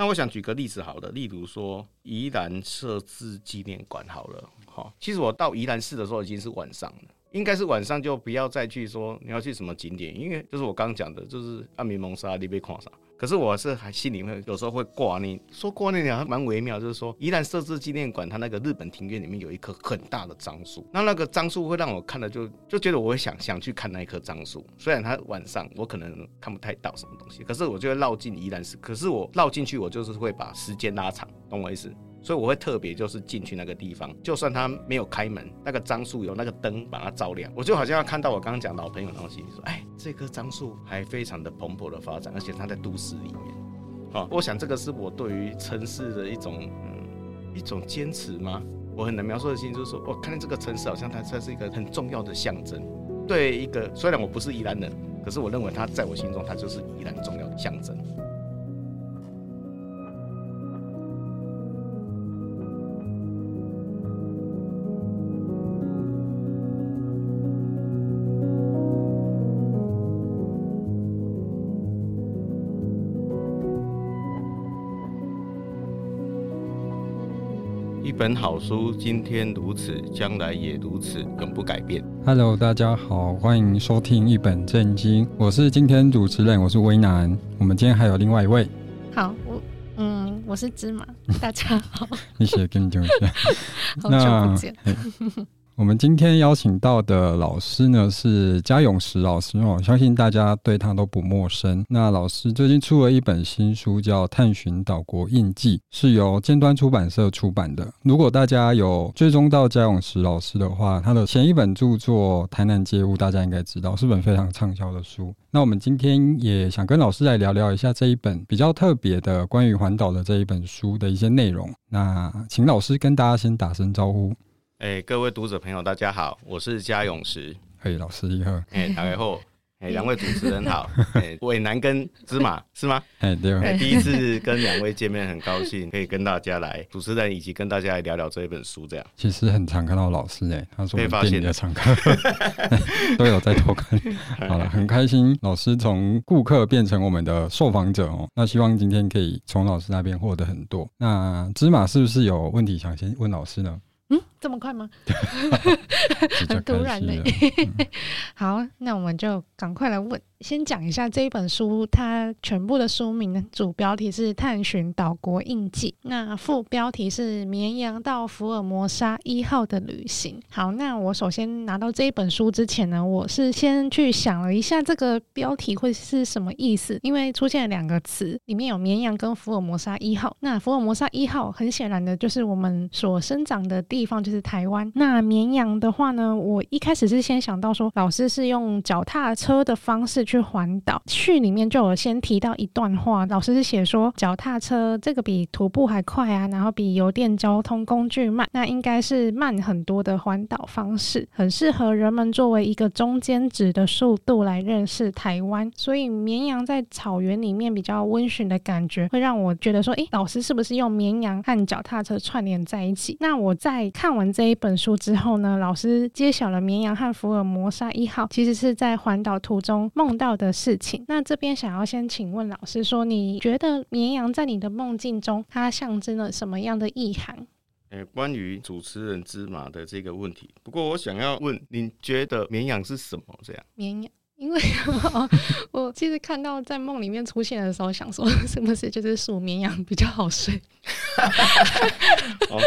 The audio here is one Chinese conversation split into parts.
那我想举个例子好了，例如说宜兰设置纪念馆好了，好，其实我到宜兰市的时候已经是晚上了。应该是晚上就不要再去说你要去什么景点，因为就是我刚刚讲的，就是暗暝蒙沙你被看啥。可是我是还心里面有时候会挂念，说挂念还蛮微妙，就是说宜兰设置纪念馆，它那个日本庭院里面有一棵很大的樟树，那那个樟树会让我看了就就觉得我会想想去看那一棵樟树，虽然它晚上我可能看不太到什么东西，可是我就会绕进宜兰市，可是我绕进去我就是会把时间拉长，懂我意思？所以我会特别就是进去那个地方，就算他没有开门，那个樟树有那个灯把它照亮，我就好像要看到我刚刚讲老朋友的东西。你说，哎，这棵樟树还非常的蓬勃的发展，而且它在都市里面。好，我想这个是我对于城市的一种嗯一种坚持吗？我很难描述的心就是说，我看见这个城市好像它它是一个很重要的象征。对一个虽然我不是宜兰人，可是我认为它在我心中它就是宜兰重要的象征。本好书，今天如此，将来也如此，永不改变。Hello，大家好，欢迎收听一本正经，我是今天主持人，我是威南。我们今天还有另外一位。好，我嗯，我是芝麻，大家好。一起，跟你讲一下。好久不见。我们今天邀请到的老师呢，是嘉永石老师哦，相信大家对他都不陌生。那老师最近出了一本新书，叫《探寻岛国印记》，是由尖端出版社出版的。如果大家有追踪到嘉永石老师的话，他的前一本著作《台南街舞》，大家应该知道是本非常畅销的书。那我们今天也想跟老师来聊聊一下这一本比较特别的关于环岛的这一本书的一些内容。那请老师跟大家先打声招呼。哎、欸，各位读者朋友，大家好，我是嘉永石。嘿，老师你好。哎，大家好。哎，两位主持人好。哎，伟南跟芝麻是吗？哎，对。哎，第一次跟两位见面，很高兴可以跟大家来主持人以及跟大家来聊聊这一本书。这样，其实很常看到老师哎，他说我们店里的常客 都有在偷看。好了，很开心，老师从顾客变成我们的受访者哦。那希望今天可以从老师那边获得很多。那芝麻是不是有问题想先问老师呢？嗯，这么快吗？很突然呢。好，那我们就赶快来问。先讲一下这一本书，它全部的书名主标题是《探寻岛国印记》，那副标题是《绵羊到福尔摩沙一号的旅行》。好，那我首先拿到这一本书之前呢，我是先去想了一下这个标题会是什么意思，因为出现了两个词，里面有绵羊跟福尔摩沙一号。那福尔摩沙一号很显然的就是我们所生长的地地方，就是台湾。那绵羊的话呢，我一开始是先想到说，老师是用脚踏车的方式。去环岛，序里面就有先提到一段话，老师是写说，脚踏车这个比徒步还快啊，然后比油电交通工具慢，那应该是慢很多的环岛方式，很适合人们作为一个中间值的速度来认识台湾。所以绵羊在草原里面比较温驯的感觉，会让我觉得说，诶，老师是不是用绵羊和脚踏车串联在一起？那我在看完这一本书之后呢，老师揭晓了绵羊和福尔摩沙一号其实是在环岛途中梦到的事情，那这边想要先请问老师说，你觉得绵羊在你的梦境中，它象征了什么样的意涵？欸，关于主持人芝麻的这个问题，不过我想要问，你觉得绵羊是什么？这样，绵羊，因为 我其实看到在梦里面出现的时候，想说 是不是就是数绵羊比较好睡？哦，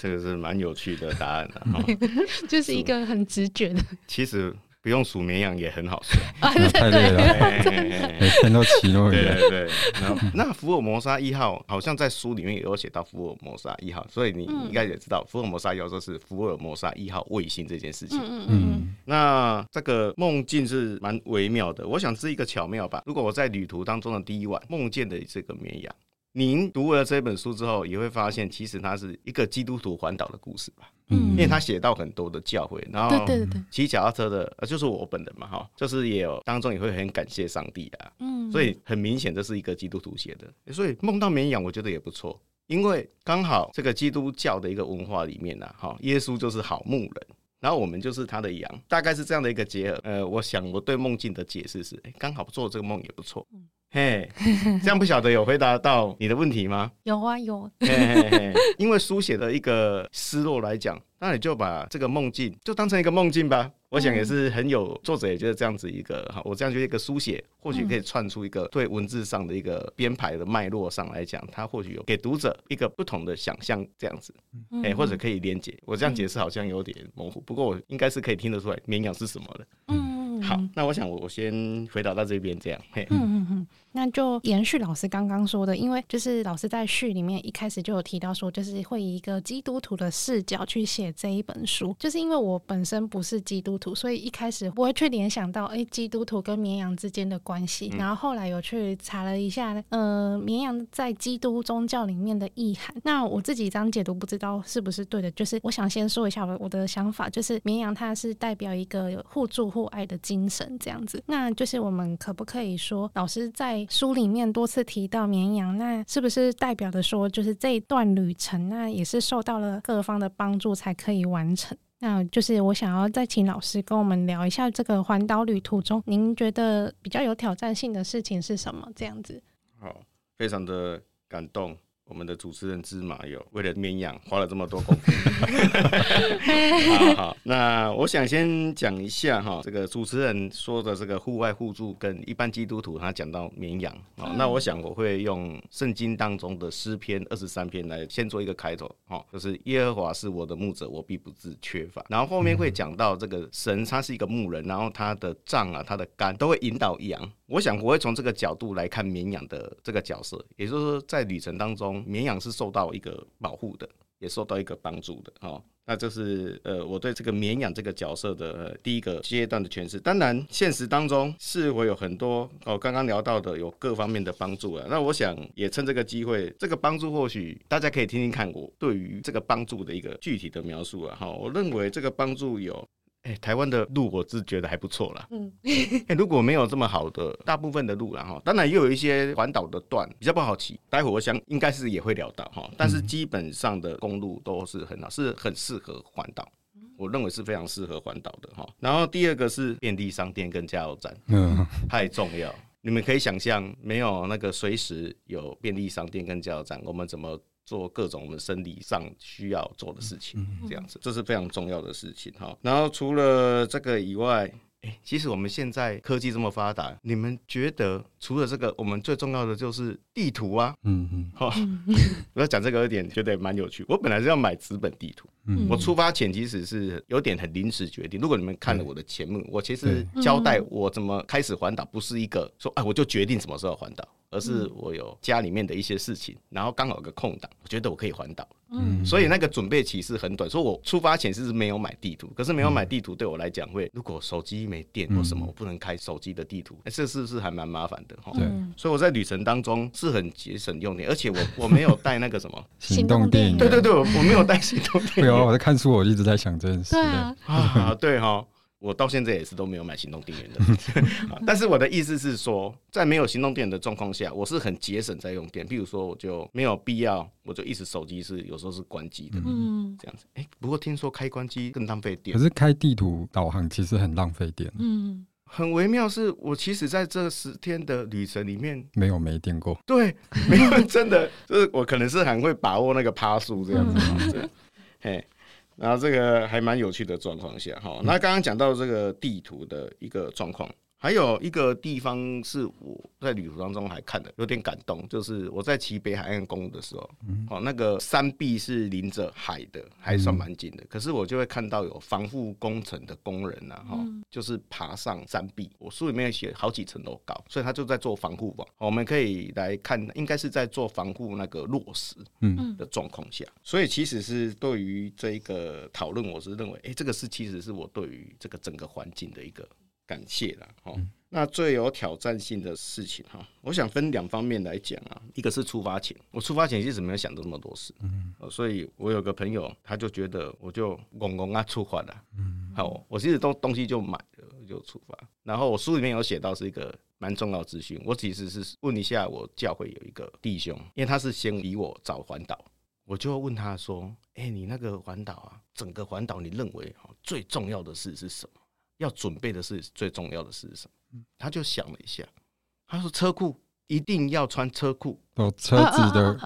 这个是蛮有趣的答案的，哦，就是一个很直觉的，其实。不用数绵羊也很好睡，太累了，每天都骑那么远。对对对，然后那福尔摩沙一号好像在书里面也有写到福尔摩沙一号，所以你应该也知道福尔摩沙一号就是福尔摩沙一号卫星这件事情。嗯嗯，那这个梦境是蛮微妙的，我想是一个巧妙吧。如果我在旅途当中的第一晚梦见的这个绵羊。您读了这本书之后，也会发现，其实它是一个基督徒环岛的故事吧？嗯，因为他写到很多的教会，然后对对对骑脚踏车的，呃，就是我本人嘛，哈，就是也有当中也会很感谢上帝啊，嗯，所以很明显这是一个基督徒写的，所以梦到绵羊，我觉得也不错，因为刚好这个基督教的一个文化里面呢，哈，耶稣就是好牧人，然后我们就是他的羊，大概是这样的一个结合。呃，我想我对梦境的解释是，哎，刚好做这个梦也不错。嘿，这样不晓得有回答到你的问题吗？有啊，有。嘿嘿嘿，因为书写的一个失落来讲，那你就把这个梦境就当成一个梦境吧。我想也是很有作者也觉得这样子一个哈，我这样觉得一个书写或许可以串出一个对文字上的一个编排的脉络上来讲，它或许有给读者一个不同的想象，这样子，哎，或者可以连接。我这样解释好像有点模糊，不过我应该是可以听得出来绵羊是什么的。嗯，好，那我想我我先回答到这边这样。嘿，嗯嗯嗯。那就延续老师刚刚说的，因为就是老师在序里面一开始就有提到说，就是会以一个基督徒的视角去写这一本书，就是因为我本身不是基督徒，所以一开始不会去联想到，哎、欸，基督徒跟绵羊之间的关系。然后后来有去查了一下，呃，绵羊在基督宗教里面的意涵。那我自己这样解读，不知道是不是对的。就是我想先说一下我我的想法，就是绵羊它是代表一个互助互爱的精神，这样子。那就是我们可不可以说，老师在书里面多次提到绵羊，那是不是代表的说，就是这一段旅程，那也是受到了各方的帮助才可以完成？那就是我想要再请老师跟我们聊一下这个环岛旅途中，您觉得比较有挑战性的事情是什么？这样子。好，非常的感动。我们的主持人芝麻油为了绵羊花了这么多功夫。好好，那我想先讲一下哈，这个主持人说的这个户外互助跟一般基督徒他讲到绵羊啊，那我想我会用圣经当中的诗篇二十三篇来先做一个开头哈，就是耶和华是我的牧者，我必不致缺乏。然后后面会讲到这个神他是一个牧人，然后他的杖啊，他的竿都会引导羊。我想我会从这个角度来看绵羊的这个角色，也就是说在旅程当中。绵羊是受到一个保护的，也受到一个帮助的，哦，那这是呃我对这个绵羊这个角色的、呃、第一个阶段的诠释。当然，现实当中是会有很多哦，刚刚聊到的有各方面的帮助了。那我想也趁这个机会，这个帮助或许大家可以听听看我对于这个帮助的一个具体的描述啊。哈，我认为这个帮助有。哎、欸，台湾的路我是觉得还不错啦。嗯，哎、欸，如果没有这么好的大部分的路啦哈，当然也有一些环岛的段比较不好骑。待会我想应该是也会聊到哈，但是基本上的公路都是很好，是很适合环岛。我认为是非常适合环岛的哈。然后第二个是便利商店跟加油站，嗯，太重要。你们可以想象，没有那个随时有便利商店跟加油站，我们怎么？做各种我们生理上需要做的事情，这样子，这是非常重要的事情哈。然后除了这个以外，哎，其实我们现在科技这么发达，你们觉得除了这个，我们最重要的就是地图啊？嗯嗯，好，我要讲这个有点觉得蛮有趣。我本来是要买纸本地图，我出发前其实是有点很临时决定。如果你们看了我的节目，我其实交代我怎么开始环岛，不是一个说哎，我就决定什么时候环岛。而是我有家里面的一些事情，然后刚好有个空档，我觉得我可以环岛，嗯，所以那个准备期是很短。所以我出发前是没有买地图，可是没有买地图对我来讲会，如果手机没电或什么，我不能开手机的地图，哎，这是不是还蛮麻烦的？哈，对。所以我在旅程当中是很节省用电，而且我我没有带那个什么行动电源，对对对，我没有带行动电源。我在看书，我一直在想这件事。对啊，啊，对哈。我到现在也是都没有买行动电源的，但是我的意思是说，在没有行动电源的状况下，我是很节省在用电。譬如说，我就没有必要，我就一直手机是有时候是关机的，嗯，这样子。哎，不过听说开关机更浪费电。可是开地图导航其实很浪费电。嗯，很微妙，是我其实在这十天的旅程里面没有没电过。对，没有真的，就是我可能是很会把握那个趴数这样子。嘿。然后这个还蛮有趣的状况下，哈，那刚刚讲到这个地图的一个状况。还有一个地方是我在旅途当中还看的有点感动，就是我在骑北海岸公路的时候，嗯哦，那个山壁是临着海的，还算蛮近的。可是我就会看到有防护工程的工人呐，哈，就是爬上山壁。我书里面写好几层楼高，所以他就在做防护网。我们可以来看，应该是在做防护那个落石，嗯的状况下。所以其实是对于这一个讨论，我是认为，哎，这个是其实是我对于这个整个环境的一个。感谢了哈，那最有挑战性的事情哈，我想分两方面来讲啊，一个是出发前，我出发前其实没有想到这么多事，嗯，所以我有个朋友，他就觉得我就拱拱啊出发了，嗯，好，我其实东东西就买了就出发，然后我书里面有写到是一个蛮重要资讯，我其实是问一下我教会有一个弟兄，因为他是先比我早环岛，我就问他说，哎，你那个环岛啊，整个环岛你认为最重要的事是什么？要准备的是最重要的是什么？他就想了一下，他说车库一定要穿车库。有车子的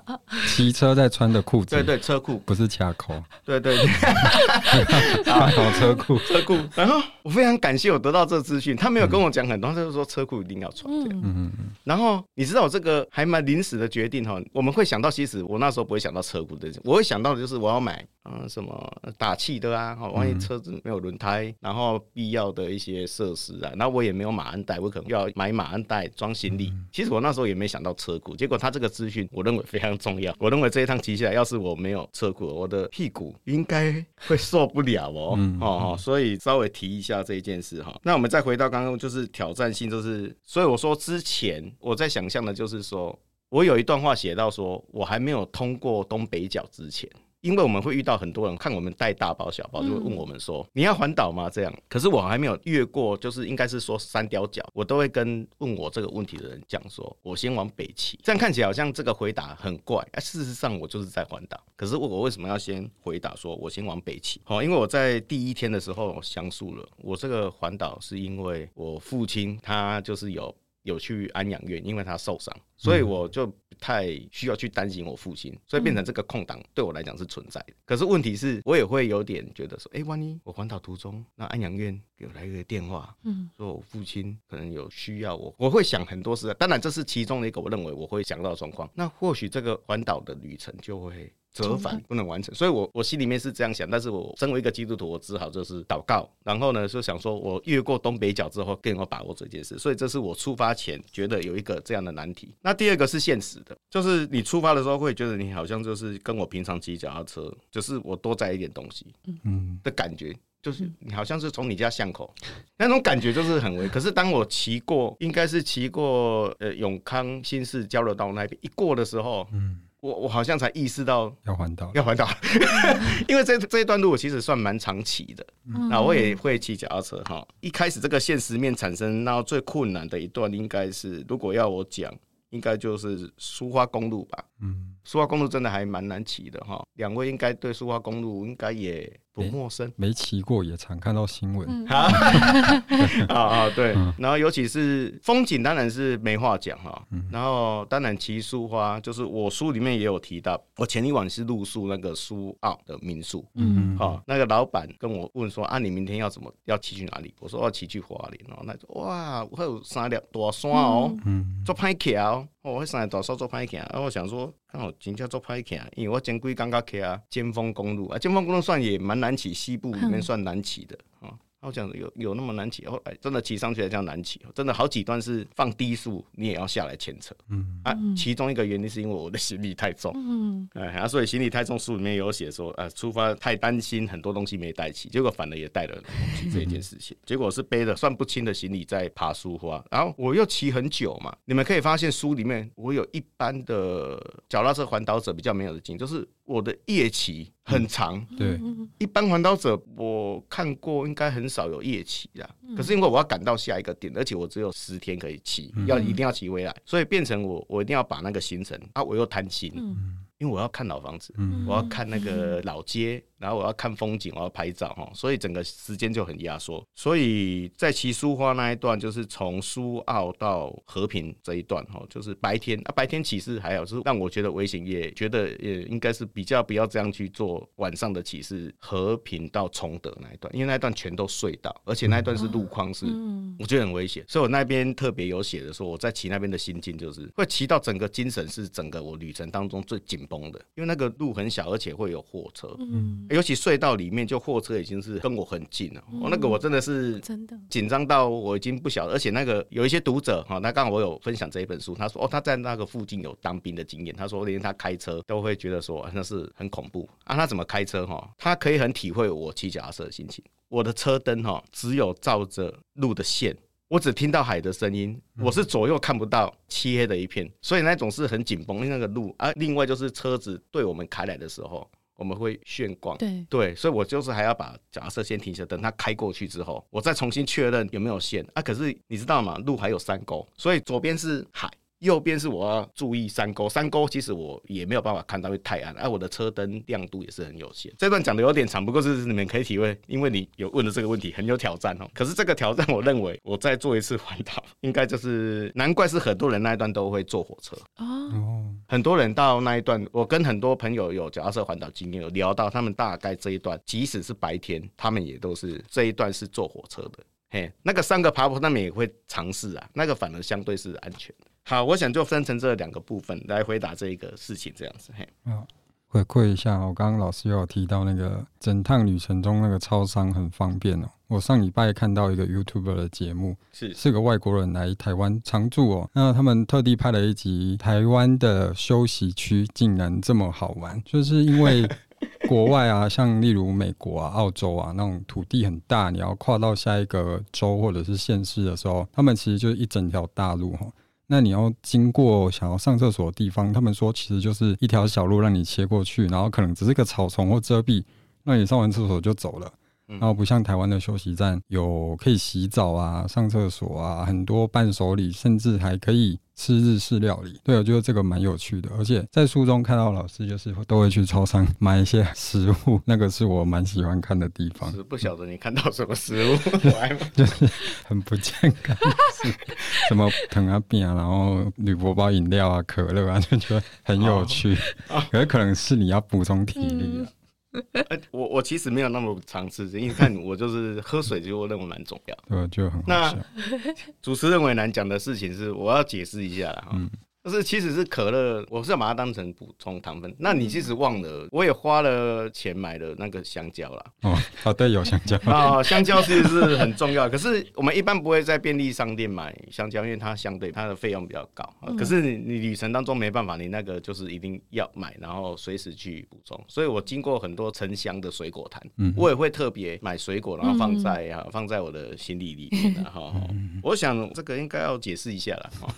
骑车在穿的裤子，对对，车库不是卡口，对对对，好车库车库。然后我非常感谢我得到这个资讯，他没有跟我讲很多，他就说车库一定要穿这样。嗯嗯。然后你知道我这个还蛮临时的决定哈，我们会想到其实我那时候不会想到车裤的，我会想到的就是我要买嗯什么打气的啊，万一车子没有轮胎，然后必要的一些设施啊，那我也没有马鞍带，我可能要买马鞍带装行李。其实我那时候也没想到车库，结果他这个。的资讯，我认为非常重要。我认为这一趟骑下来，要是我没有车库，我的屁股应该会受不了哦。嗯、哦，所以稍微提一下这一件事哈。那我们再回到刚刚，就是挑战性，就是所以我说之前我在想象的，就是说我有一段话写到说，我还没有通过东北角之前。因为我们会遇到很多人看我们带大包小包，就会问我们说：“你要环岛吗？”这样，可是我还没有越过，就是应该是说三貂角，我都会跟问我这个问题的人讲说：“我先往北骑。”这样看起来好像这个回答很怪，啊，事实上我就是在环岛。可是我我为什么要先回答说我先往北骑？好，因为我在第一天的时候详述了，我这个环岛是因为我父亲他就是有。有去安养院，因为他受伤，所以我就不太需要去担心我父亲，所以变成这个空档对我来讲是存在的。可是问题是，我也会有点觉得说，哎，万一我环岛途中，那安养院给我来一个电话，嗯，说我父亲可能有需要我，我会想很多事。当然，这是其中的一个我认为我会想到的状况。那或许这个环岛的旅程就会。折返不能完成，所以我我心里面是这样想，但是我身为一个基督徒，我只好就是祷告，然后呢就想说，我越过东北角之后更有把握这件事，所以这是我出发前觉得有一个这样的难题。那第二个是现实的，就是你出发的时候会觉得你好像就是跟我平常骑脚踏车，就是我多载一点东西，嗯。的感觉，就是你好像是从你家巷口那种感觉就是很微。可是当我骑过，应该是骑过呃永康新市交流道那边一过的时候，嗯。我我好像才意识到要环岛，要环岛，因为这这一段路我其实算蛮长骑的，那、嗯、我也会骑脚踏车哈。一开始这个现实面产生，然后最困难的一段应该是，如果要我讲，应该就是苏花公路吧。嗯，苏花公路真的还蛮难骑的哈。两位应该对苏花公路应该也。不陌生，没骑过也常看到新闻。啊啊对，然后尤其是风景当然是没话讲哈。然后当然骑苏花，就是我书里面也有提到，我前一晚是露宿那个苏澳的民宿。嗯，好，那个老板跟我问说啊，你明天要怎么要骑去哪里？我说要骑去花莲哦。那哇，我有三条大山哦，嗯做歹骑。哦，我上大山做歹行，啊我想说，刚好今天做歹行，因为我前几天刚去啊尖峰公路啊，尖峰公路算也蛮。难骑，西部里面算难骑的啊。我讲有有那么难骑？后来真的骑上去才叫难骑，真的好几段是放低速，你也要下来牵车。嗯啊，其中一个原因是因为我的行李太重。嗯，哎啊，所以行李太重，书里面有写说，呃，出发太担心很多东西没带齐，结果反而也带了东西这一件事情。结果是背着算不清的行李在爬苏花，然后我又骑很久嘛。你们可以发现书里面我有一般的脚踏车环岛者比较没有的经验，就是我的夜骑很长。对，一般环岛者我看过应该很。少有夜骑啦，可是因为我要赶到下一个点，而且我只有十天可以骑，要一定要骑回来，所以变成我我一定要把那个行程啊，我又贪心，因为我要看老房子，我要看那个老街。然后我要看风景，我要拍照哈，所以整个时间就很压缩。所以在骑苏花那一段，就是从苏澳到和平这一段哈，就是白天啊，白天骑是还好，是让我觉得危险，也觉得也应该是比较不要这样去做晚上的骑是和平到崇德那一段，因为那一段全都隧道，而且那一段是路况是，嗯我觉得很危险。所以我那边特别有写的说，我在骑那边的心境就是会骑到整个精神是整个我旅程当中最紧绷的，因为那个路很小，而且会有货车。嗯。尤其隧道里面，就货车已经是跟我很近了。我、嗯哦、那个我真的是真的紧张到我已经不晓得，而且那个有一些读者哈，他刚好我有分享这一本书，他说哦他在那个附近有当兵的经验，他说连他开车都会觉得说那是很恐怖啊。他怎么开车哈？他可以很体会我骑脚踏车的心情。我的车灯哈只有照着路的线，我只听到海的声音，我是左右看不到，漆黑的一片，所以那种是很紧绷的那个路啊。另外就是车子对我们开来的时候。我们会炫光，对对，所以我就是还要把脚踏车先停下，等它开过去之后，我再重新确认有没有线啊。可是你知道吗？路还有山沟，所以左边是海，右边是我要注意山沟，山沟其实我也没有办法看到，因为太暗，而、啊、我的车灯亮度也是很有限。这段讲的有点长，不过是你们可以体会，因为你有问的这个问题很有挑战哦。可是这个挑战，我认为我再做一次环岛，应该就是难怪是很多人那一段都会坐火车哦。很多人到那一段，我跟很多朋友有脚踏车环岛经验，有聊到他们大概这一段，即使是白天，他们也都是这一段是坐火车的。嘿，那个三个爬坡，他们也会尝试啊，那个反而相对是安全的。好，我想就分成这两个部分来回答这一个事情，这样子。嘿，啊，回馈一下，我刚刚老师有提到那个整趟旅程中那个超商很方便哦。我上礼拜看到一个 YouTuber 的节目，是是个外国人来台湾常住哦，那他们特地拍了一集台湾的休息区竟然这么好玩，就是因为 国外啊，像例如美国啊、澳洲啊那种土地很大，你要跨到下一个州或者是县市的时候，他们其实就是一整条大路哈。那你要经过想要上厕所的地方，他们说其实就是一条小路让你切过去，然后可能只是个草丛或遮蔽，那你上完厕所就走了。然后不像台湾的休息站有可以洗澡啊、上厕所啊，很多伴手礼，甚至还可以吃日式料理。对，我觉得这个蛮有趣的。而且在书中看到老师就是都会去超商买一些食物，那个是我蛮喜欢看的地方。是不晓得你看到什么食物？就是很不健康，是什么糖啊饼啊，然后铝箔包饮料啊、可乐啊，就觉得很有趣。可是可能是你要补充体力啊。欸、我我其实没有那么常吃，因为看我就是喝水，就我认为蛮重要。对，就很好。那 主持认为难讲的事情是，我要解释一下啦就是其实是可乐，我是要把它当成补充糖分。那你其实忘了，我也花了钱买了那个香蕉啦。哦，好对，有香蕉啊，香蕉其实是很重要。可是我们一般不会在便利商店买香蕉，因为它相对它的费用比较高。可是你你旅程当中没办法，你那个就是一定要买，然后随时去补充。所以我经过很多城乡的水果摊，我也会特别买水果，然后放在啊放在我的行李里面。哈，我想这个应该要解释一下了哈。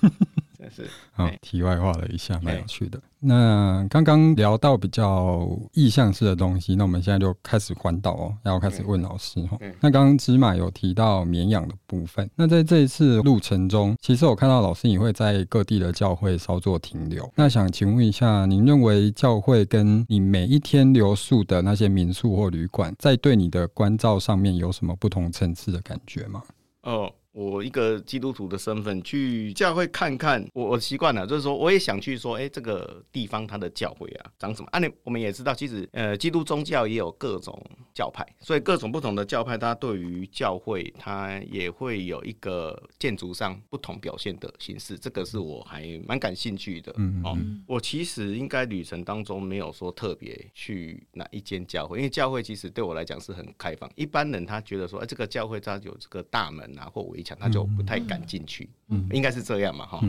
是，好，题外话了一下，蛮有趣的。那刚刚聊到比较意向式的东西，那我们现在就开始环岛哦，然后开始问老师哈。那刚刚芝麻有提到绵羊的部分，那在这一次路程中，其实我看到老师你会在各地的教会稍作停留。那想请问一下，您认为教会跟你每一天留宿的那些民宿或旅馆，在对你的关照上面有什么不同层次的感觉吗？哦。我一个基督徒的身份去教会看看，我我习惯了，就是说我也想去说，哎、欸，这个地方它的教会啊长什么？啊，你我们也知道，其实呃，基督宗教也有各种教派，所以各种不同的教派，它对于教会它也会有一个建筑上不同表现的形式，这个是我还蛮感兴趣的。嗯，嗯，哦，我其实应该旅程当中没有说特别去哪一间教会，因为教会其实对我来讲是很开放，一般人他觉得说，哎、欸，这个教会它有这个大门啊或围。他就不太敢进去，嗯，应该是这样嘛，哈，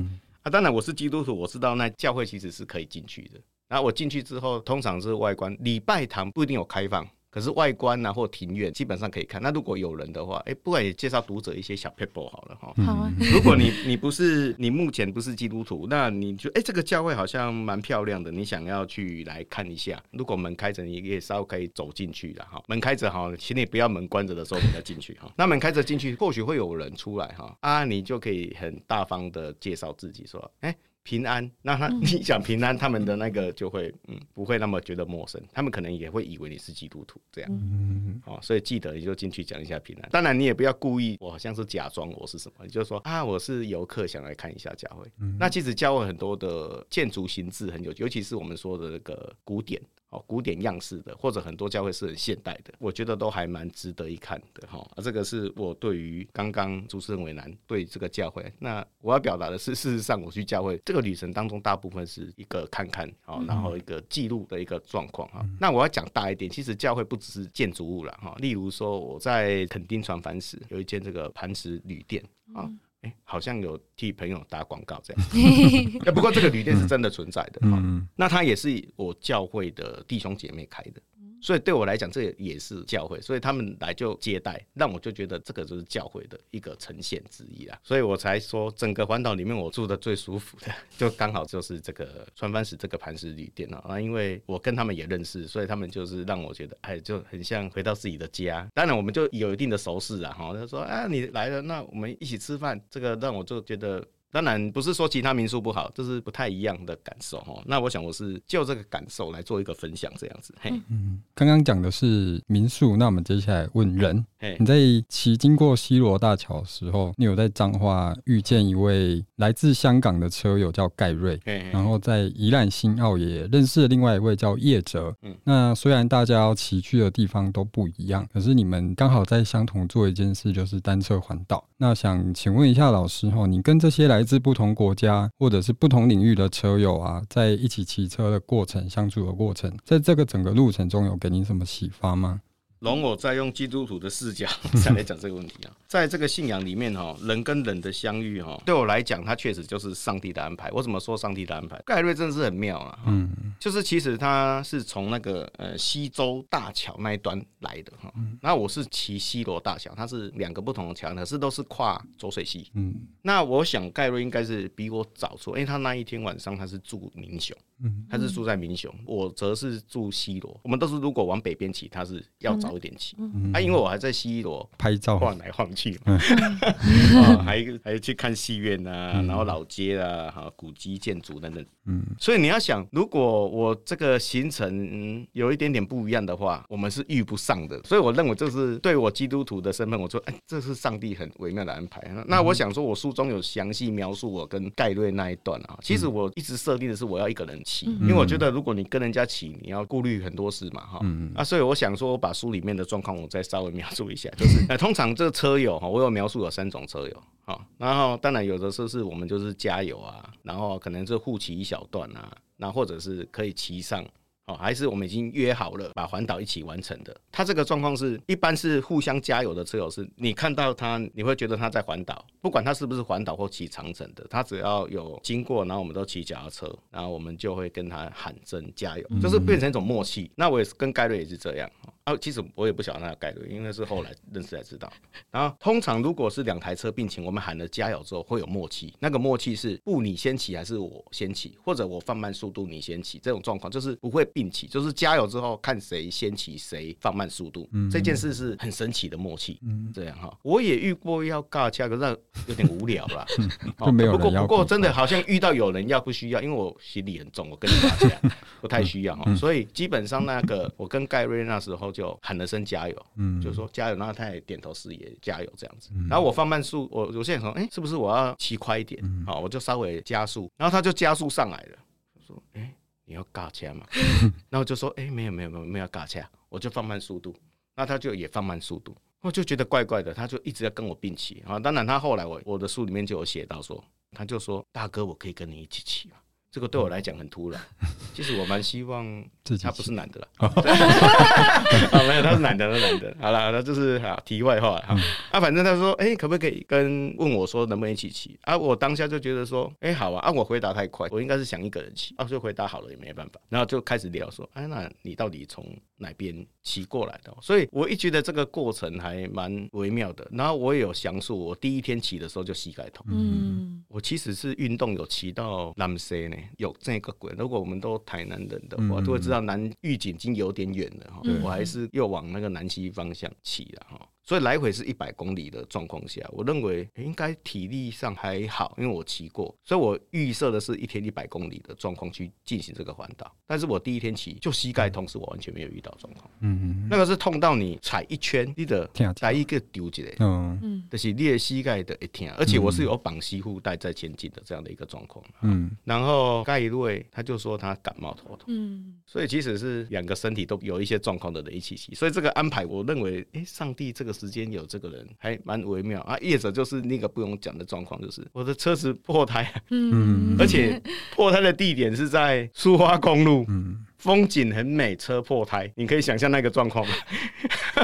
啊，当然我是基督徒，我知道那教会其实是可以进去的。然后我进去之后，通常是外观，礼拜堂不一定有开放。可是外观啊，或庭院基本上可以看。那如果有人的话，哎、欸，不然也介绍读者一些小 people 好了哈。好啊。如果你你不是你目前不是基督徒，那你就哎、欸，这个教会好像蛮漂亮的，你想要去来看一下。如果门开着，你也稍微可以走进去的哈。门开着哈，请你不要门关着的时候你要进去哈。那门开着进去，或许会有人出来哈啊，你就可以很大方的介绍自己说，哎、欸。平安，那他你讲平安，他们的那个就会嗯不会那么觉得陌生，他们可能也会以为你是基督徒这样，嗯，哦，所以记得你就进去讲一下平安。当然你也不要故意，我好像是假装我是什么，你就说啊我是游客，想来看一下教会。那其实教会很多的建筑形制很有，尤其是我们说的那个古典。哦，古典样式的，或者很多教会是很现代的，我觉得都还蛮值得一看的哈。啊，这个是我对于刚刚主持人为难对这个教会，那我要表达的是，事实上我去教会这个旅程当中，大部分是一个看看，哦，然后一个记录的一个状况哈。那我要讲大一点，其实教会不只是建筑物了哈。例如说我在垦丁船帆石有一间这个磐石旅店啊。哎，好像有替朋友打广告这样。不过这个旅店是真的存在的。嗯，那它也是我教会的弟兄姐妹开的。所以对我来讲，这也是教会，所以他们来就接待，让我就觉得这个就是教会的一个呈现之一啊。所以我才说，整个环岛里面，我住的最舒服的，就刚好就是这个川帆石这个磐石旅店啊。啊，因为我跟他们也认识，所以他们就是让我觉得，哎，就很像回到自己的家。当然，我们就有一定的熟识啊，哈。他说啊，你来了，那我们一起吃饭，这个让我就觉得。当然不是说其他民宿不好，就是不太一样的感受哈。那我想我是就这个感受来做一个分享，这样子。嘿，嗯，刚刚讲的是民宿，那我们接下来问人。嘿，你在骑经过西罗大桥的时候，你有在彰化遇见一位来自香港的车友叫盖瑞，嘿嘿，然后在宜兰新澳也认识了另外一位叫叶哲。嗯，那虽然大家要骑去的地方都不一样，可是你们刚好在相同做一件事，就是单车环岛。那想请问一下老师哈，你跟这些来来自不同国家或者是不同领域的车友啊，在一起骑车的过程、相处的过程，在这个整个路程中有给你什么启发吗？容我再用基督徒的视角 再来讲这个问题啊，在这个信仰里面哈，人跟人的相遇哈，对我来讲，它确实就是上帝的安排。我怎么说上帝的安排？盖瑞真的是很妙啊，嗯，就是其实他是从那个呃西州大桥那一端来的哈，那我是骑西罗大桥，它是两个不同的桥，可是都是跨浊水溪，嗯，那我想盖瑞应该是比我早出，因为他那一天晚上他是住民雄。嗯，他是住在民雄，我则是住西罗。我们都是如果往北边骑，他是要早一点起。嗯，啊，因为我还在西罗拍照晃来晃去嘛，啊，还还去看戏院啊，然后老街啊，哈，古迹建筑等等。嗯，所以你要想，如果我这个行程有一点点不一样的话，我们是遇不上的。所以我认为这是对我基督徒的身份，我说，哎，这是上帝很微妙的安排。那我想说，我书中有详细描述我跟盖瑞那一段啊。其实我一直设定的是我要一个人。因为我觉得，如果你跟人家骑，你要顾虑很多事嘛，哈，啊，所以我想说，我把书里面的状况我再稍微描述一下，就是，呃，通常这个车友哈，我有描述有三种车友，哈，然后当然有的时候是我们就是加油啊，然后可能是互骑一小段啊，那或者是可以骑上。哦，还是我们已经约好了把环岛一起完成的。他这个状况是一般是互相加油的车友，是你看到他，你会觉得他在环岛，不管他是不是环岛或骑长城的，他只要有经过，然后我们都骑脚踏车，然后我们就会跟他喊声加油，就是变成一种默契。那我也是跟盖瑞也是这样。啊，其实我也不晓得那个概率，因为是后来认识才知道。然后通常如果是两台车并行，我们喊了加油之后会有默契，那个默契是不你先起还是我先起，或者我放慢速度你先起，这种状况就是不会并起，就是加油之后看谁先起谁放慢速度。嗯，这件事是很神奇的默契。嗯，这样哈，我也遇过要尬掐，可是有点无聊啦。不过不过真的好像遇到有人要不需要，因为我行李很重，我跟你 不太需要哈，所以基本上那个我跟盖瑞那时候。就喊了声加油，嗯，就说加油，然后他也点头示意加油这样子，然后我放慢速，我我现在说，哎，是不是我要骑快一点？好，我就稍微加速，然后他就加速上来了，说，哎，你要尬车嘛？然后就说，哎，没有没有没有没有尬车，我就放慢速度，那他就也放慢速度，我就觉得怪怪的，他就一直要跟我并骑啊。当然他后来我我的书里面就有写到说，他就说大哥，我可以跟你一起骑吗？这个对我来讲很突然，其实我蛮希望他不是男的了。啊，没有，他是男的，他是男的。好了，好了，就是好题外话哈。啊，反正他说，哎，可不可以跟问我说能不能一起骑？啊，我当下就觉得说，哎，好啊。啊，我回答太快，我应该是想一个人骑。啊，就回答好了也没办法。然后就开始聊说，哎，那你到底从哪边骑过来的？所以我一觉得这个过程还蛮微妙的。然后我也有详述，我第一天骑的时候就膝盖痛。嗯，我其实是运动有骑到南西呢。有这个鬼，如果我们都台南人的话，都会知道南预警已经有点远了哈。我还是又往那个南西方向骑了哈。所以来回是一百公里的状况下，我认为应该体力上还好，因为我骑过，所以我预设的是一天一百公里的状况去进行这个环岛。但是我第一天骑就膝盖痛，是我完全没有遇到状况。嗯嗯，那个是痛到你踩一圈，你的踩一个丢起来，嗯嗯，就是你的膝盖的一天，而且我是有绑膝护带在前进的这样的一个状况。嗯，然后盖一位他就说他感冒头痛，嗯，所以其实是两个身体都有一些状况的人一起骑，所以这个安排我认为，哎，上帝这个。时间有这个人还蛮微妙。啊，业者就是那个不用讲的状况，就是我的车子破胎，嗯，而且破胎的地点是在苏花公路，嗯。风景很美，车破胎，你可以想象那个状况吗？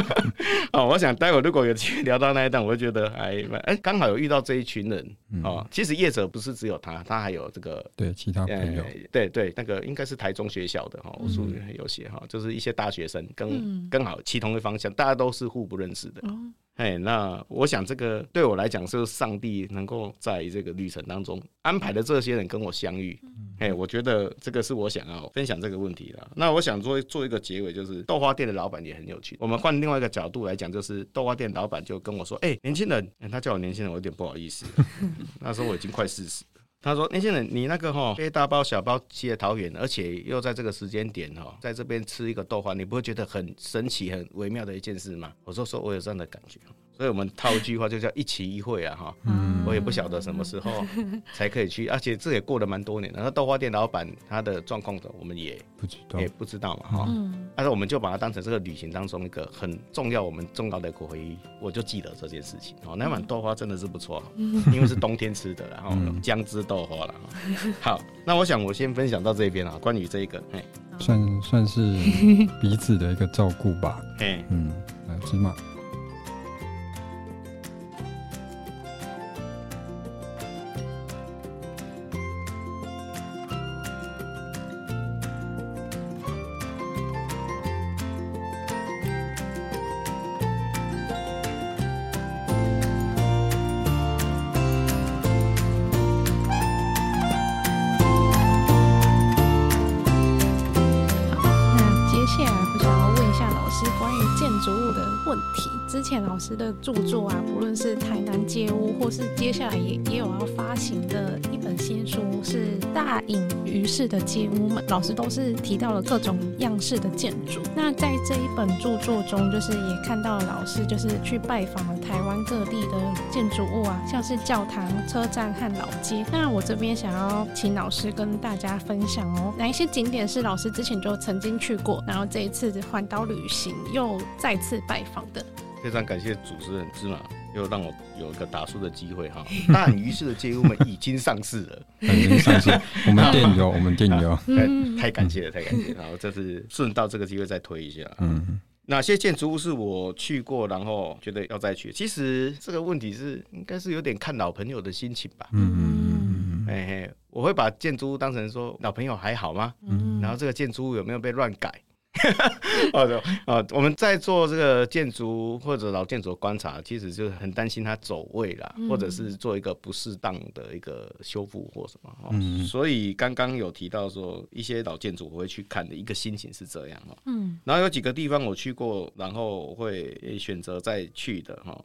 哦，我想待会如果有机会聊到那一段，我会觉得还蛮哎，刚好有遇到这一群人哦。其实业者不是只有他，他还有这个对其他朋友，对对，那个应该是台中学校的哈，我书里有写哈，就是一些大学生跟刚好齐同一方向，大家都是互不认识的。哎，那我想这个对我来讲，是上帝能够在这个旅程当中安排的这些人跟我相遇。哎，我觉得这个是我想要分享这个问题的。那我想做做一个结尾，就是豆花店的老板也很有趣。我们换另外一个角度来讲，就是豆花店老板就跟我说：“哎，年轻人，他叫我年轻人，我有点不好意思。那时候我已经快四十。”他说：“年轻人，你那个哈背大包小包骑的桃园，而且又在这个时间点哈，在这边吃一个豆花，你不会觉得很神奇、很微妙的一件事吗？”我说：“说我有这样的感觉。”所以我们套一句话，就叫一期一会啊，哈，嗯我也不晓得什么时候才可以去，而且这也过了蛮多年了。那豆花店老板他的状况的，我们也不知道，也不知道嘛，哈。但是我们就把它当成这个旅行当中一个很重要、我们重要的一个回忆，我就记得这件事情。哦，那碗豆花真的是不错，因为是冬天吃的，然后姜汁豆花了。好，那我想我先分享到这边啊，关于这一个，哎，算算是彼此的一个照顾吧。嘿，嗯，来芝麻。师都是提到了各种样式的建筑。那在这一本著作中，就是也看到了老师就是去拜访了台湾各地的建筑物啊，像是教堂、车站和老街。那我这边想要请老师跟大家分享哦，哪一些景点是老师之前就曾经去过，然后这一次环岛旅行又再次拜访的。非常感谢主持人芝麻，又让我有一个打书的机会哈。大隐于市的街屋们已经上市了，已经上市。我们店有，我们店有。太感谢了，太感谢了。然后这次顺道这个机会再推一下。嗯，哪些建筑物是我去过，然后觉得要再去？其实这个问题是应该是有点看老朋友的心情吧。嗯嗯嗯。哎嘿，我会把建筑物当成说老朋友还好吗？嗯。然后这个建筑物有没有被乱改？哦，我们在做这个建筑或者老建筑的观察，其实就是很担心它走位啦，或者是做一个不适当的一个修复或什么。嗯，所以刚刚有提到说一些老建筑我会去看的一个心情是这样哈。嗯，然后有几个地方我去过，然后会选择再去的哈。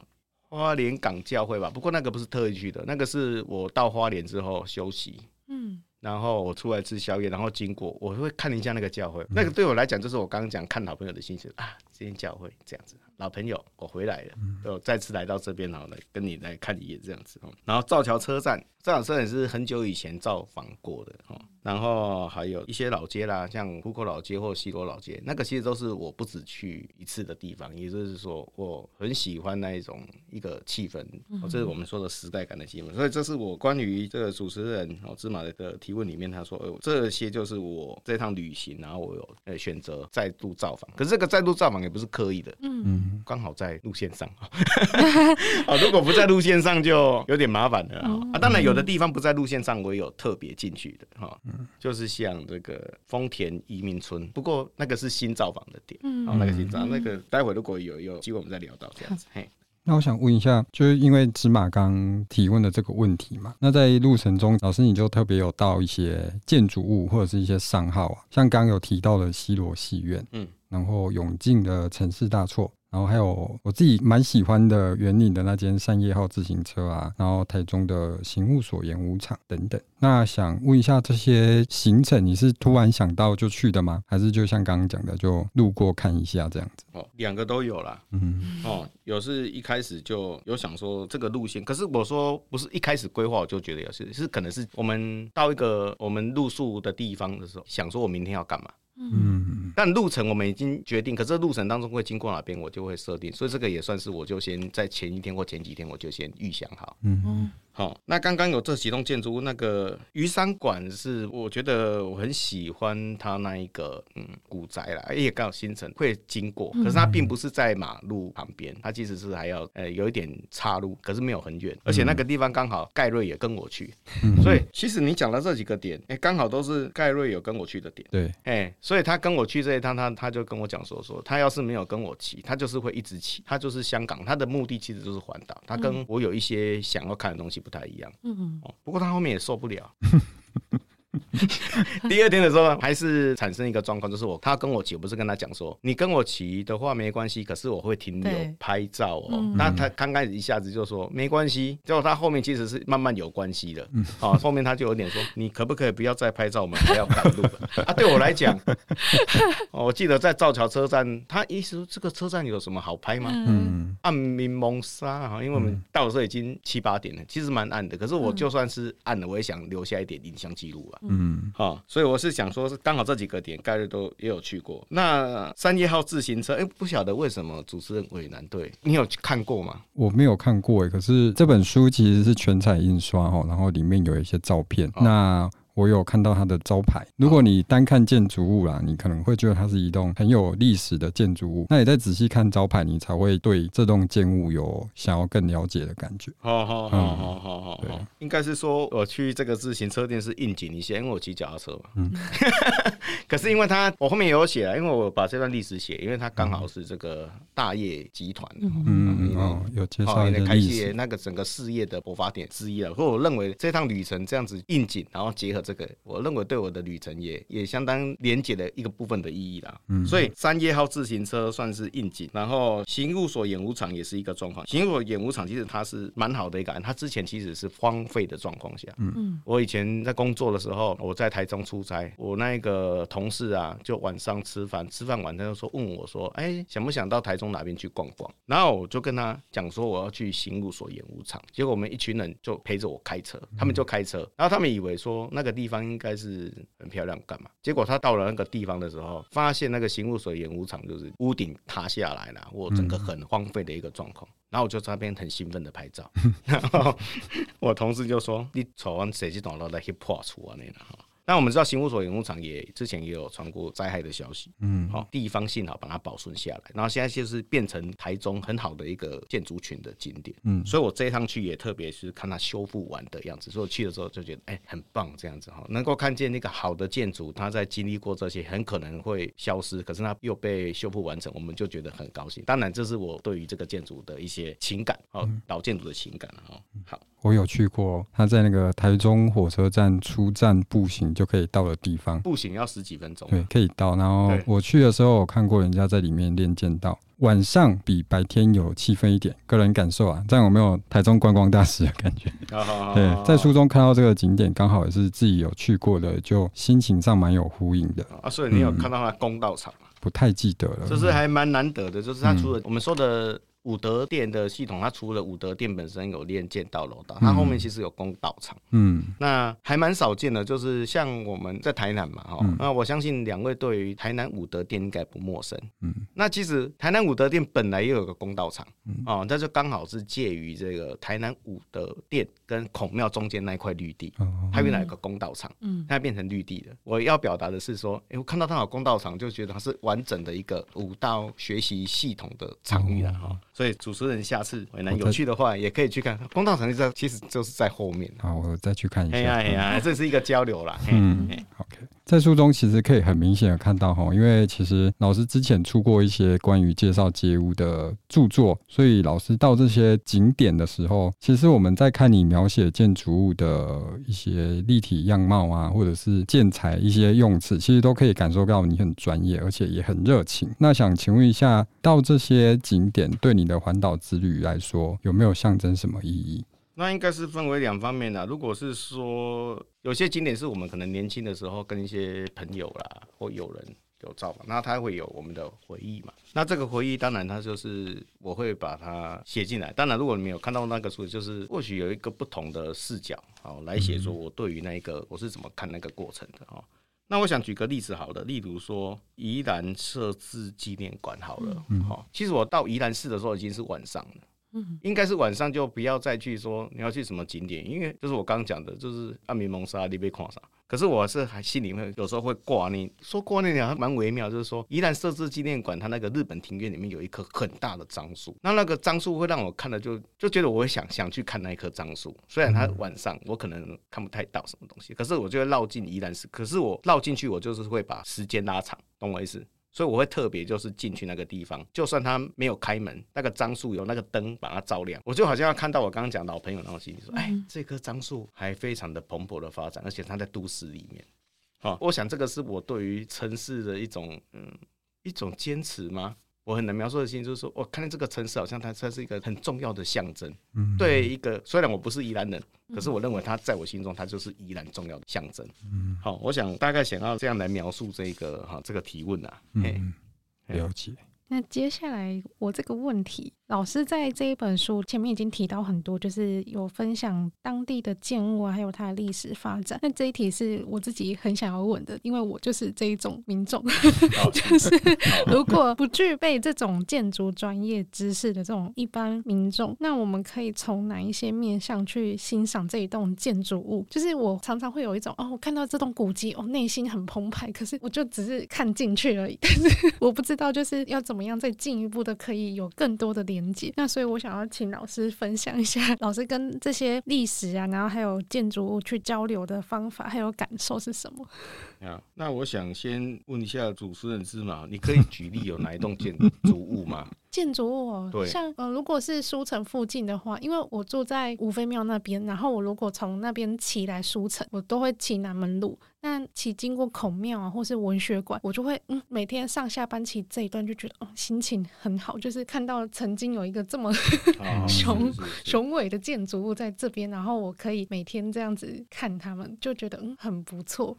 花莲港教会吧，不过那个不是特意去的，那个是我到花莲之后休息。嗯。然后我出来吃宵夜，然后经过，我会看一下那个教会。那个对我来讲，就是我刚刚讲看老朋友的心情啊，这间教会这样子，老朋友，我回来了，我再次来到这边，然后来跟你来看一眼这样子。然后造桥车站，这场车也是很久以前造访过的哈。然后还有一些老街啦，像湖口老街或西罗老街，那个其实都是我不止去一次的地方。也就是说，我很喜欢那一种一个气氛，这是我们说的时代感的气氛。所以这是我关于这个主持人哦芝麻的提问里面，他说：“哎，这些就是我这趟旅行，然后我有呃选择再度造访。可是这个再度造访也不是刻意的，嗯嗯，刚好在路线上。啊，如果不在路线上就有点麻烦了啊。当然有的地方不在路线上，我也有特别进去的哈。”就是像这个丰田移民村，不过那个是新造访的点，嗯，那个新造，那个待会如果有有机会我们再聊到这样子。嘿，那我想问一下，就是因为芝麻刚提问的这个问题嘛，那在路程中，老师你就特别有到一些建筑物或者是一些商号啊，像刚刚有提到的西罗戏院，嗯，然后永靖的城市大错。然后还有我自己蛮喜欢的员林的那间三叶号自行车啊，然后台中的刑务所演武场等等。那想问一下，这些行程你是突然想到就去的吗？还是就像刚刚讲的，就路过看一下这样子？哦，两个都有啦。嗯，哦，有是一开始就有想说这个路线，可是我说不是一开始规划我就觉得有是是可能是我们到一个我们露宿的地方的时候，想说我明天要干嘛。嗯，但路程我们已经决定，可是路程当中会经过哪边，我就会设定，所以这个也算是我就先在前一天或前几天我就先预想好。嗯，好，那刚刚有这几栋建筑物，那个鱼山馆是我觉得我很喜欢它那一个嗯古宅啦，也刚好新城会经过，可是它并不是在马路旁边，它其实是还要呃有一点岔路，可是没有很远，而且那个地方刚好盖瑞也跟我去，所以其实你讲的这几个点，哎，刚好都是盖瑞有跟我去的点，对，哎，所以他跟我去这一趟，他他就跟我讲说说，他要是没有跟我骑，他就是会一直骑，他就是香港，他的目的其实就是环岛，他跟我有一些想要看的东西不太一样，嗯，不过他后面也受不了。第二天的时候，还是产生一个状况，就是我他跟我骑，我不是跟他讲说，你跟我骑的话没关系，可是我会停留拍照哦。嗯、那他刚开始一下子就说没关系，结果他后面其实是慢慢有关系的。好、嗯，后面他就有点说，你可不可以不要再拍照，我们还要赶路 啊？对我来讲，我记得在造桥车站，他意思说这个车站有什么好拍吗？嗯，暗明蒙沙哈，因为我们到的时候已经七八点了，其实蛮暗的。可是我就算是暗了，我也想留下一点影像记录啊。嗯，好、哦，所以我是想说，是刚好这几个点，概率都也有去过。那三叶号自行车，哎、欸，不晓得为什么主持人为难，对你有看过吗？我没有看过哎，可是这本书其实是全彩印刷哈，然后里面有一些照片。哦、那我有看到它的招牌。如果你单看建筑物啦，你可能会觉得它是一栋很有历史的建筑物。那你再仔细看招牌，你才会对这栋建物有想要更了解的感觉。好好好好好好，对，应该是说我去这个自行车店是应景一些，因为我骑脚踏车嘛。嗯。可是因为它我后面也有写了，因为我把这段历史写，因为它刚好是这个大业集团。嗯嗯哦，有介绍一开启那个整个事业的勃发点之一了。所以我认为这趟旅程这样子应景，然后结合。这个我认为对我的旅程也也相当连接的一个部分的意义啦。嗯，所以三叶号自行车算是应景，然后行务所演武场也是一个状况。行务所演武场其实它是蛮好的一个案，它之前其实是荒废的状况下。嗯嗯，我以前在工作的时候，我在台中出差，我那个同事啊，就晚上吃饭，吃饭完他就说问我说，哎，想不想到台中哪边去逛逛？然后我就跟他讲说我要去行务所演武场，结果我们一群人就陪着我开车，他们就开车，然后他们以为说那个。地方应该是很漂亮，干嘛？结果他到了那个地方的时候，发现那个刑务所演武场就是屋顶塌下来了，我整个很荒废的一个状况。然后我就在那边很兴奋的拍照，然后我同事就说：“你瞅完谁去懂了来去破除啊？”那了那我们知道刑务所演武场也之前也有传过灾害的消息，嗯，好，地方幸好把它保存下来，然后现在就是变成台中很好的一个建筑群的景点，嗯，所以我这一趟去也特别是看它修复完的样子，所以我去的时候就觉得哎、欸、很棒这样子哈，能够看见那个好的建筑，它在经历过这些很可能会消失，可是它又被修复完成，我们就觉得很高兴。当然这是我对于这个建筑的一些情感，哦，老建筑的情感哈，好。我有去过，他在那个台中火车站出站步行就可以到的地方，步行要十几分钟。对，可以到。然后我去的时候，我看过人家在里面练剑道，晚上比白天有气氛一点。个人感受啊，这样有没有台中观光大使的感觉？对，在书中看到这个景点，刚好也是自己有去过的，就心情上蛮有呼应的。啊，所以你有看到他公道场吗？嗯，不太记得了。就是还蛮难得的，就是他除了我们说的。武德殿的系统，它除了武德殿本身有练剑道楼道，它后面其实有弓道场。嗯，那还蛮少见的，就是像我们在台南嘛，哈、嗯，那我相信两位对于台南武德殿应该不陌生。嗯，那其实台南武德殿本来也有个弓道场，嗯，哦，那就刚好是介于这个台南武德殿跟孔庙中间那一块绿地，它原来有个弓道场，嗯，它变成绿地的。我要表达的是说，哎、欸，我看到它有弓道场，就觉得它是完整的一个武道学习系统的场域了，哈、嗯。所以主持人下次可能有趣的话，也可以去看。公道场在其实就是在后面。好，我再去看一下。哎呀哎呀，这是一个交流啦。嗯，OK。在书中其实可以很明显的看到哈，因为其实老师之前出过一些关于介绍街屋的著作，所以老师到这些景点的时候，其实我们在看你描写建筑物的一些立体样貌啊，或者是建材一些用词，其实都可以感受到你很专业，而且也很热情。那想请问一下，到这些景点对你的环岛之旅来说，有没有象征什么意义？那应该是分为两方面的。如果是说有些景点是我们可能年轻的时候跟一些朋友啦或友人有照嘛，那他会有我们的回忆嘛。那这个回忆当然它就是我会把它写进来。当然，如果你没有看到那个书，就是或许有一个不同的视角哦来写说我对于那一个我是怎么看那个过程的哦。那我想举个例子好了，例如说宜兰设置纪念馆好了，嗯，好，其实我到宜兰市的时候已经是晚上了。嗯，应该是晚上就不要再去说你要去什么景点，因为就是我刚讲的，就是暗明蒙沙你被看啥。可是我是还心里面有时候会挂念，说挂念还蛮微妙，就是说宜兰设置纪念馆，它那个日本庭院里面有一棵很大的樟树，那那个樟树会让我看了就就觉得我会想想去看那一棵樟树，虽然它晚上我可能看不太到什么东西，可是我就会绕进宜兰市，可是我绕进去我就是会把时间拉长，懂我意思？所以我会特别就是进去那个地方，就算他没有开门，那个樟树有那个灯把它照亮，我就好像要看到我刚刚讲老朋友那种心情，说，哎，这棵樟树还非常的蓬勃的发展，而且它在都市里面，好，我想这个是我对于城市的一种嗯一种坚持吗？我很难描述的心就是说，我看见这个城市好像它它是一个很重要的象征，嗯，对一个虽然我不是宜兰人，可是我认为它在我心中它就是宜兰重要的象征，嗯，好，我想大概想要这样来描述这个哈这个提问啊，嗯，了解。那接下来我这个问题。老师在这一本书前面已经提到很多，就是有分享当地的建物啊，还有它的历史发展。那这一题是我自己很想要问的，因为我就是这一种民众，就是如果不具备这种建筑专业知识的这种一般民众，那我们可以从哪一些面向去欣赏这一栋建筑物？就是我常常会有一种哦，我看到这栋古迹，哦，内心很澎湃，可是我就只是看进去而已，但是我不知道就是要怎么怎么样再进一步的可以有更多的连接。那所以，我想要请老师分享一下，老师跟这些历史啊，然后还有建筑物去交流的方法，还有感受是什么？好，那我想先问一下主持人是吗？你可以举例有哪一栋建筑物吗？建筑物哦，对，像呃，如果是书城附近的话，因为我住在五妃庙那边，然后我如果从那边骑来书城，我都会骑南门路。那骑经过孔庙啊，或是文学馆，我就会嗯，每天上下班骑这一段，就觉得哦，心情很好，就是看到曾经有一个这么 雄雄伟的建筑物在这边，然后我可以每天这样子看他们，就觉得嗯，很不错。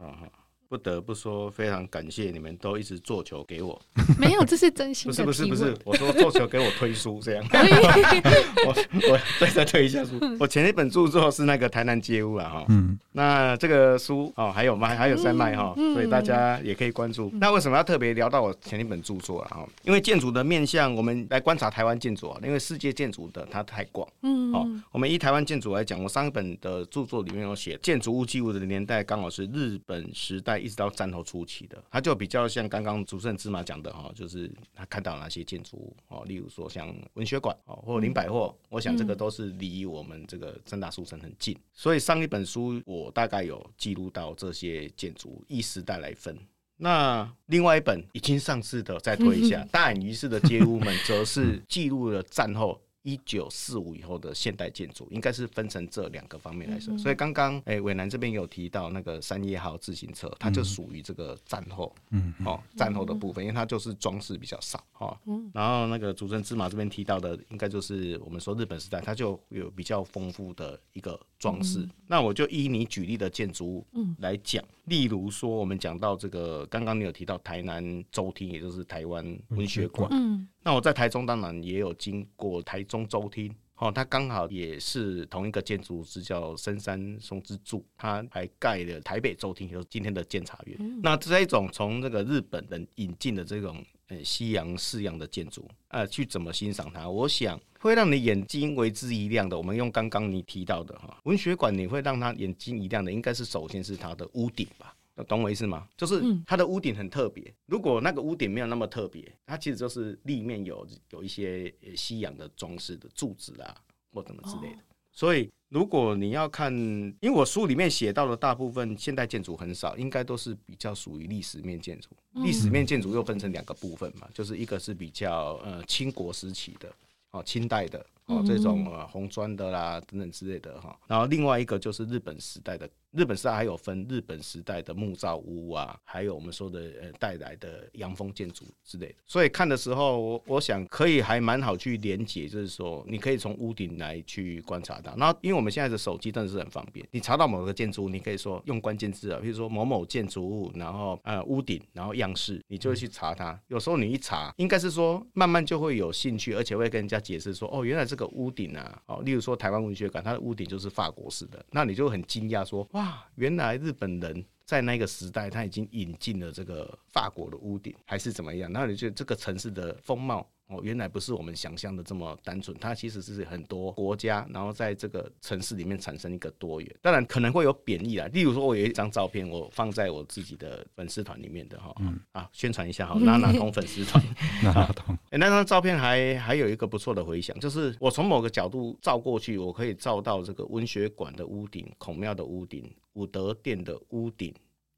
不得不说，非常感谢你们都一直做球给我。没有，这是真心的。不是不是不是，我说做球给我推书这样。我我再再推一下书。我前一本著作是那个台南街屋了哈。嗯。那这个书哦还有卖，还有在卖哈，所以大家也可以关注。那为什么要特别聊到我前一本著作啊？哈，因为建筑的面向，我们来观察台湾建筑啊，因为世界建筑的它太广。嗯。哦，我们以台湾建筑来讲，我上一本的著作里面有写建筑物记录的年代，刚好是日本时代。一直到战后初期的，他就比较像刚刚主持人芝麻讲的哈，就是他看到哪些建筑物哦，例如说像文学馆哦，或林百货，我想这个都是离我们这个正大书城很近，所以上一本书我大概有记录到这些建筑物，依时代来分。那另外一本已经上市的，再推一下 大隐于市的街屋们，则是记录了战后。一九四五以后的现代建筑，应该是分成这两个方面来说。所以刚刚诶，伟南这边有提到那个三叶号自行车，它就属于这个战后，嗯，哦，战后的部分，因为它就是装饰比较少，哈。然后那个主持人芝麻这边提到的，应该就是我们说日本时代，它就有比较丰富的一个装饰。那我就依你举例的建筑物来讲，例如说我们讲到这个，刚刚你有提到台南州厅，也就是台湾文学馆，嗯。那我在台中当然也有经过台中州厅，哦，它刚好也是同一个建筑师叫深山松之助，他还盖了台北州厅，就是今天的监察院。嗯、那这一种从这个日本人引进的这种呃西洋式样的建筑，呃，去怎么欣赏它？我想会让你眼睛为之一亮的。我们用刚刚你提到的哈文学馆，你会让他眼睛一亮的，应该是首先是它的屋顶吧。懂我意思吗？就是它的屋顶很特别。如果那个屋顶没有那么特别，它其实就是立面有有一些西洋的装饰的柱子啊，或什么之类的。所以如果你要看，因为我书里面写到的大部分现代建筑很少，应该都是比较属于历史面建筑。历史面建筑又分成两个部分嘛，就是一个是比较呃清国时期的哦，清代的哦这种呃红砖的啦等等之类的哈，然后另外一个就是日本时代的。日本时代还有分日本时代的木造屋啊，还有我们说的呃带来的洋风建筑之类的。所以看的时候，我我想可以还蛮好去连接，就是说你可以从屋顶来去观察它。然后因为我们现在的手机真的是很方便，你查到某个建筑物，你可以说用关键字啊，比如说某某建筑物，然后呃屋顶，然后样式，你就会去查它。有时候你一查，应该是说慢慢就会有兴趣，而且会跟人家解释说，哦，原来这个屋顶啊，哦，例如说台湾文学馆，它的屋顶就是法国式的，那你就很惊讶说，哇，原来日本人在那个时代他已经引进了这个法国的屋顶，还是怎么样？然后你觉得这个城市的风貌哦，原来不是我们想象的这么单纯，它其实是很多国家，然后在这个城市里面产生一个多元。当然可能会有贬义啦，例如说我有一张照片，我放在我自己的粉丝团里面的哈，嗯、啊，宣传一下哈，那那通粉丝团，那那通，哎，那张照片还还有一个不错的回响，就是我从某个角度照过去，我可以照到这个文学馆的屋顶、孔庙的屋顶、武德殿的屋顶。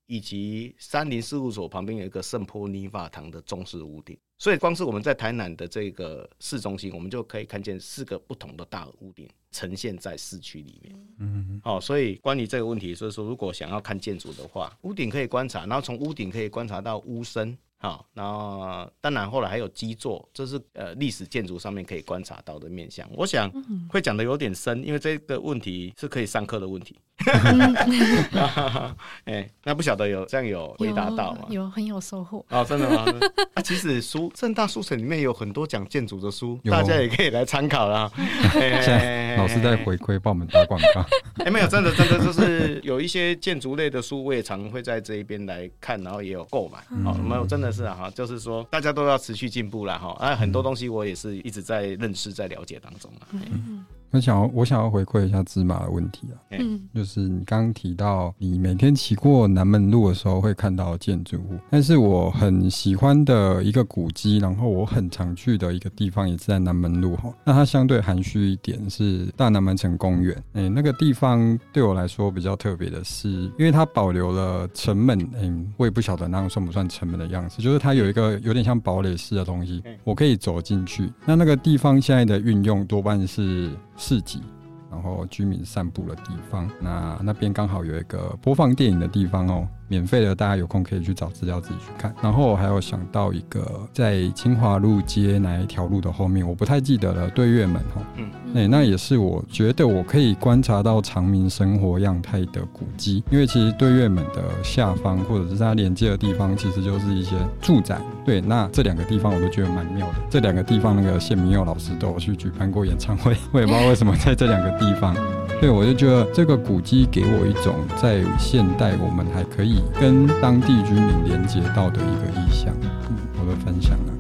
以及山林事务所旁边有一个圣坡尼法堂的中式屋顶，所以光是我们在台南的这个市中心，我们就可以看见四个不同的大屋顶呈现在市区里面。嗯，好，所以关于这个问题，所以说如果想要看建筑的话，屋顶可以观察，然后从屋顶可以观察到屋身。好，然后当然后来还有基座，这是呃历史建筑上面可以观察到的面相。我想会讲的有点深，因为这个问题是可以上课的问题。哎，那不晓得有这样有回答到吗？有，有很有收获哦，真的吗？啊，其实书正大书城里面有很多讲建筑的书，大家也可以来参考啦。现在老师在回馈帮我们打广告。哎，没有，真的真的就是有一些建筑类的书，我也常会在这一边来看，然后也有购买。哦，没有，真的。是啊，哈，就是说大家都要持续进步了哈，啊，很多东西我也是一直在认识、在了解当中啊。嗯我想要，我想要回馈一下芝麻的问题啊，嗯，就是你刚刚提到你每天骑过南门路的时候会看到建筑物，但是我很喜欢的一个古迹，然后我很常去的一个地方也是在南门路哈，那它相对含蓄一点是大南门城公园，哎，那个地方对我来说比较特别的是，因为它保留了城门，嗯，我也不晓得那样算不算城门的样子，就是它有一个有点像堡垒式的东西，我可以走进去，那那个地方现在的运用多半是。市集，然后居民散步的地方，那那边刚好有一个播放电影的地方哦。免费的，大家有空可以去找资料自己去看。然后我还有想到一个，在清华路街哪一条路的后面，我不太记得了。对月门哈，嗯，哎，那也是我觉得我可以观察到长民生活样态的古迹。因为其实对月门的下方，或者是它连接的地方，其实就是一些住宅。对，那这两个地方我都觉得蛮妙的。这两个地方，那个谢明佑老师都有去举办过演唱会，我也不知道为什么在这两个地方。对，我就觉得这个古迹给我一种在现代我们还可以跟当地居民连接到的一个意向，嗯，我的分享呢。